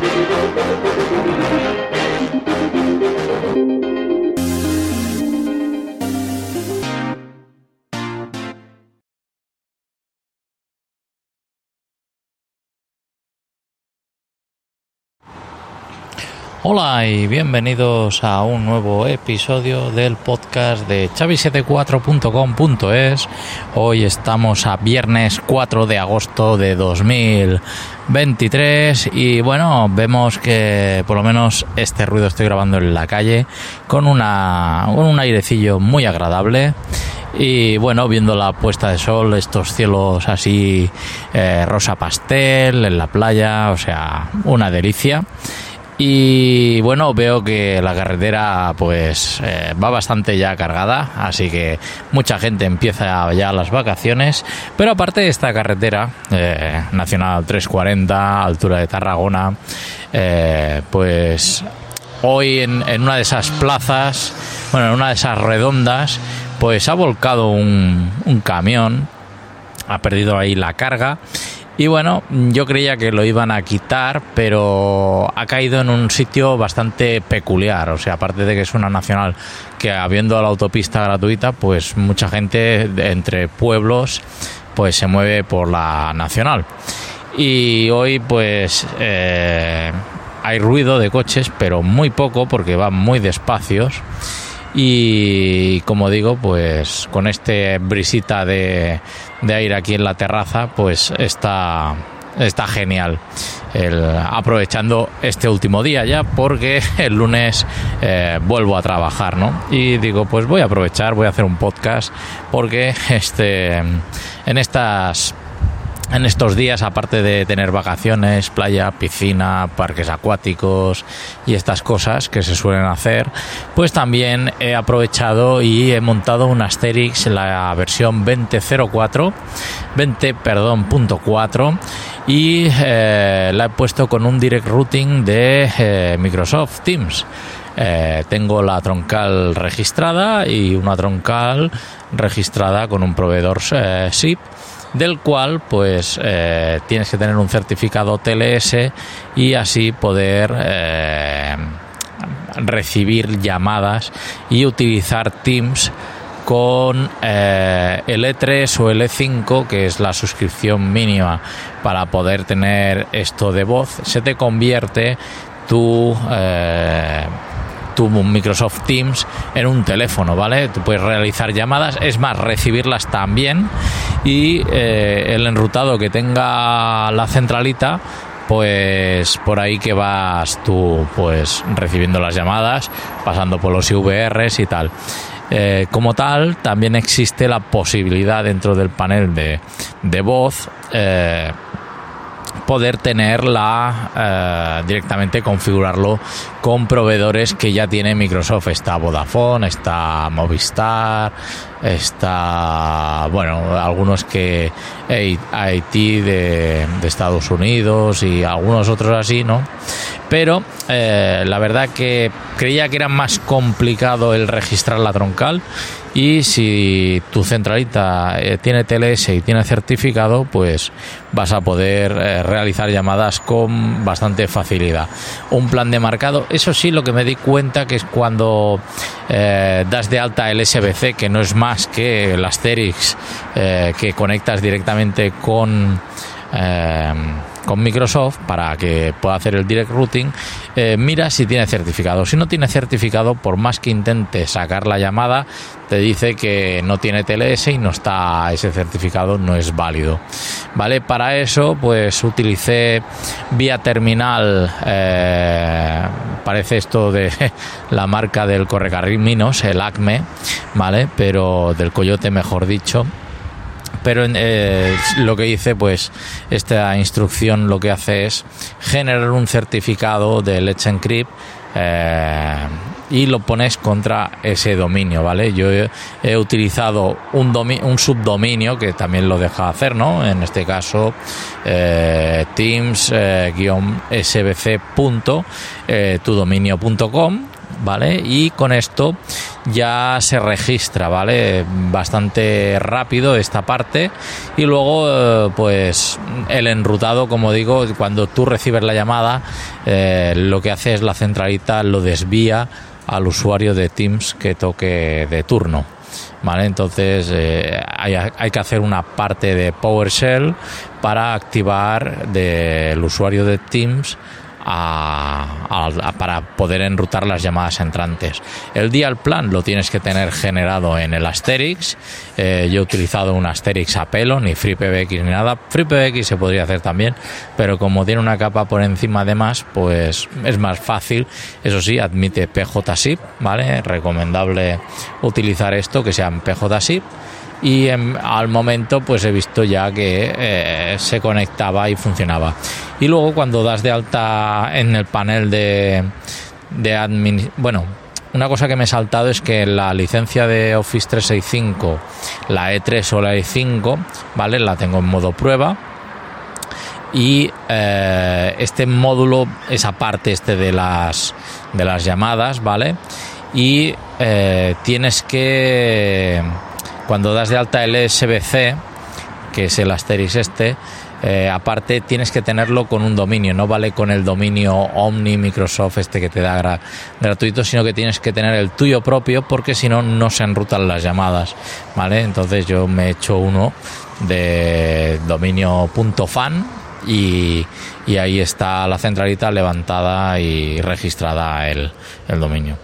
Thank you. Hola y bienvenidos a un nuevo episodio del podcast de chavi74.com.es. Hoy estamos a viernes 4 de agosto de 2023 y bueno, vemos que por lo menos este ruido estoy grabando en la calle con, una, un airecillo muy agradable. Y bueno, viendo la puesta de sol, estos cielos así eh, rosa pastel en la playa, o sea, una delicia. Y bueno, veo que la carretera pues eh, va bastante ya cargada, así que mucha gente empieza ya las vacaciones. Pero aparte de esta carretera, eh, Nacional 340, altura de Tarragona, eh, pues hoy en, en, una de esas plazas, bueno, en una de esas redondas, pues ha volcado un, un camión, ha perdido ahí la carga y bueno, yo creía que lo iban a quitar, pero ha caído en un sitio bastante peculiar. O sea, aparte de que es una nacional que habiendo la autopista gratuita, pues mucha gente entre pueblos pues se mueve por la nacional. Y hoy pues eh, hay ruido de coches, pero muy poco porque van muy despacios. Y como digo, pues con este brisita de, de aire aquí en la terraza, pues está, está genial. El, aprovechando este último día ya porque el lunes eh, vuelvo a trabajar no y digo pues voy a aprovechar voy a hacer un podcast porque este en estas en estos días, aparte de tener vacaciones, playa, piscina, parques acuáticos y estas cosas que se suelen hacer, pues también he aprovechado y he montado un Asterix en la versión 2004, 20, perdón, punto 4 y eh, la he puesto con un direct routing de eh, Microsoft Teams. Eh, tengo la troncal registrada y una troncal registrada con un proveedor SIP del cual pues eh, tienes que tener un certificado TLS y así poder eh, recibir llamadas y utilizar Teams con eh, el E3 o el E5, que es la suscripción mínima para poder tener esto de voz, se te convierte tu tu Microsoft Teams en un teléfono, ¿vale? Tú puedes realizar llamadas, es más, recibirlas también y eh, el enrutado que tenga la centralita pues por ahí que vas tú pues recibiendo las llamadas, pasando por los IVRs y tal. Eh, como tal, también existe la posibilidad dentro del panel de, de voz eh, poder tenerla eh, directamente configurarlo con proveedores que ya tiene Microsoft. Está Vodafone, está Movistar, está, bueno, algunos que IT de, de Estados Unidos y algunos otros así, ¿no? Pero eh, la verdad que creía que era más complicado el registrar la troncal y si tu centralita eh, tiene TLS y tiene certificado, pues vas a poder eh, realizar llamadas con bastante facilidad. Un plan de marcado, eso sí, lo que me di cuenta que es cuando das de alta el SBC, que no es más que el Asterix que conectas directamente con con Microsoft para que pueda hacer el direct routing, eh, mira si tiene certificado. Si no tiene certificado, por más que intente sacar la llamada, te dice que no tiene TLS y no está ese certificado, no es válido. Vale, para eso, pues utilicé vía terminal, eh, parece esto de la marca del Correcarriminos, el ACME, vale, pero del Coyote, mejor dicho pero eh, lo que hice pues esta instrucción lo que hace es generar un certificado de Let's Encrypt eh, y lo pones contra ese dominio, ¿vale? Yo he, utilizado un, un, subdominio que también lo deja hacer, ¿no? En este caso, eh, teams-sbc.tudominio.com, ¿vale? Y con esto ya se registra, ¿vale? Bastante rápido esta parte y luego eh, pues el enrutado, como digo, cuando tú recibes la llamada, eh, lo que hace es la centralita lo desvía al usuario de Teams que toque de turno. ¿Vale? Entonces eh, hay, hay, que hacer una parte de PowerShell para activar del usuario de Teams para poder enrutar las llamadas entrantes. El dial plan lo tienes que tener generado en el Asterix. Eh, yo he utilizado un Asterix a pelo, ni FreePBX ni nada. FreePBX se podría hacer también, pero como tiene una capa por encima de más, pues es más fácil. Eso sí, admite PJSIP, ¿vale? Recomendable utilizar esto, que sea PJSIP y al momento pues he visto ya que eh, se conectaba y funcionaba. Y luego cuando das de alta en el panel de, de admin bueno una cosa que me he saltado es que la licencia de Office 365 la E3 o la E5 vale la tengo en modo prueba. Y eh, este módulo esa parte este de las de las llamadas vale y eh, tienes que cuando das de alta el SBC, que es el Asterix este, eh, aparte tienes que tenerlo con un dominio, no vale con el dominio Omni Microsoft este que te da gratuito, sino que tienes que tener el tuyo propio porque si no no se enrutan las llamadas, ¿vale? Entonces yo me he hecho uno de dominio .fan y, y ahí está la centralita levantada y registrada el dominio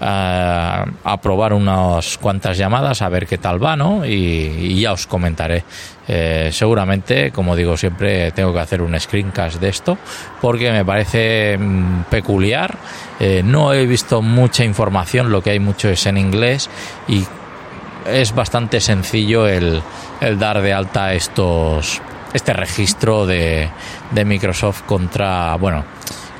a, probar unas cuantas llamadas a ver qué tal va, ¿no? Y, ya os comentaré. Eh, seguramente, como digo siempre, tengo que hacer un screencast de esto porque me parece mm, peculiar. Eh, no he visto mucha información, lo que hay mucho es en inglés y es bastante sencillo el, el dar de alta estos este registro de, de Microsoft contra, bueno,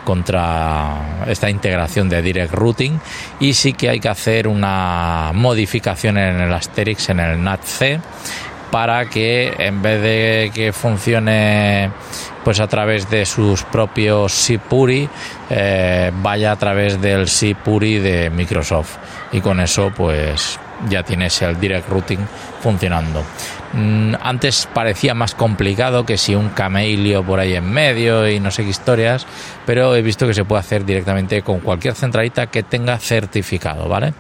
contra esta integración de Direct Routing y sí que hay que hacer una modificación en el Asterix, en el NATC, para que en vez de que funcione pues a través de sus propios SIPURI eh, vaya a través del SIPURI de Microsoft. Y con eso pues ya tienes el direct routing funcionando. Mm, antes parecía más complicado que si un camelio por ahí en medio y no sé qué historias, pero he visto que se puede hacer directamente con cualquier centralita que tenga certificado, ¿vale?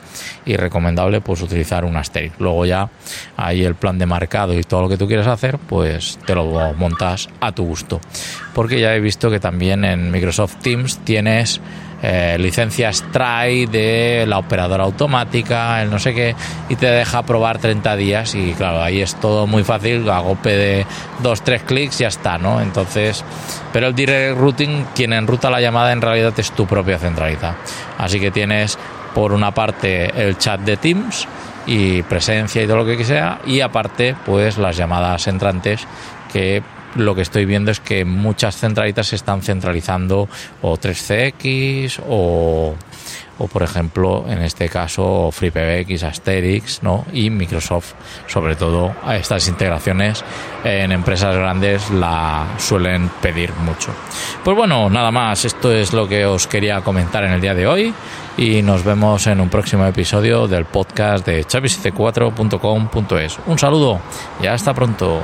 Y recomendable pues utilizar un Asterix. Luego ya ahí el plan de marcado y todo lo que tú quieras hacer, pues te lo montas a tu gusto. Porque ya he visto que también en Microsoft Teams tienes eh, licencias TRAI de la operadora automática, el no sé qué, y te deja probar 30 días y claro, ahí es todo muy fácil, a golpe de dos, tres clics ya está, ¿no? Entonces, pero el direct routing, quien enruta la llamada en realidad es tu propia centralita. Así que tienes por una parte el chat de Teams y presencia y todo lo que sea, y aparte pues las llamadas entrantes que lo que estoy viendo es que muchas centralitas se están centralizando o 3CX o, o por ejemplo en este caso FreePBX, Asterix ¿no? y Microsoft sobre todo estas integraciones en empresas grandes la suelen pedir mucho. Pues bueno nada más esto es lo que os quería comentar en el día de hoy y nos vemos en un próximo episodio del podcast de chavisc4.com.es un saludo y hasta pronto